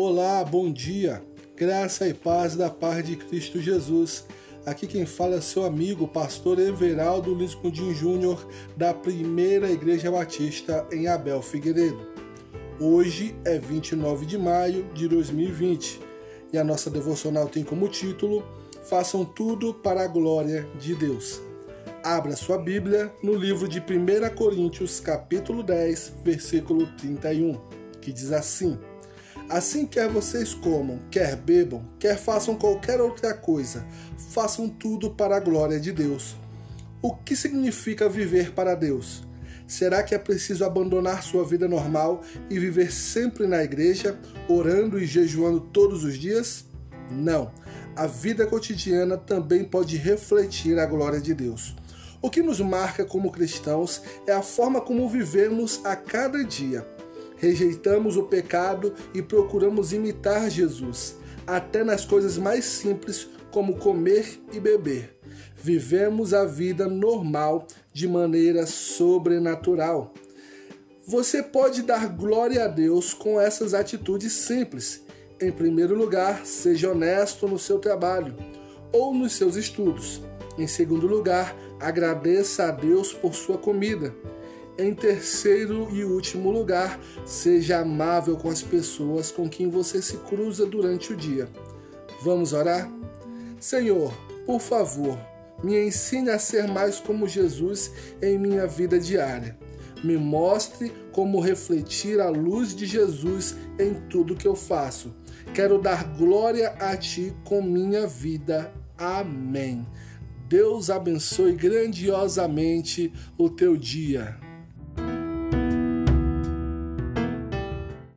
Olá, bom dia. Graça e paz da paz de Cristo Jesus. Aqui quem fala é seu amigo, pastor Everaldo Luiz Cundim Júnior, da Primeira Igreja Batista em Abel Figueiredo. Hoje é 29 de maio de 2020 e a nossa devocional tem como título Façam tudo para a glória de Deus. Abra sua Bíblia no livro de 1 Coríntios, capítulo 10, versículo 31, que diz assim: Assim quer vocês comam, quer bebam, quer façam qualquer outra coisa, façam tudo para a glória de Deus. O que significa viver para Deus? Será que é preciso abandonar sua vida normal e viver sempre na igreja, orando e jejuando todos os dias? Não. A vida cotidiana também pode refletir a glória de Deus. O que nos marca como cristãos é a forma como vivemos a cada dia rejeitamos o pecado e procuramos imitar Jesus, até nas coisas mais simples, como comer e beber. Vivemos a vida normal de maneira sobrenatural. Você pode dar glória a Deus com essas atitudes simples. Em primeiro lugar, seja honesto no seu trabalho ou nos seus estudos. Em segundo lugar, agradeça a Deus por sua comida. Em terceiro e último lugar, seja amável com as pessoas com quem você se cruza durante o dia. Vamos orar? Senhor, por favor, me ensine a ser mais como Jesus em minha vida diária. Me mostre como refletir a luz de Jesus em tudo que eu faço. Quero dar glória a Ti com minha vida. Amém. Deus abençoe grandiosamente o teu dia.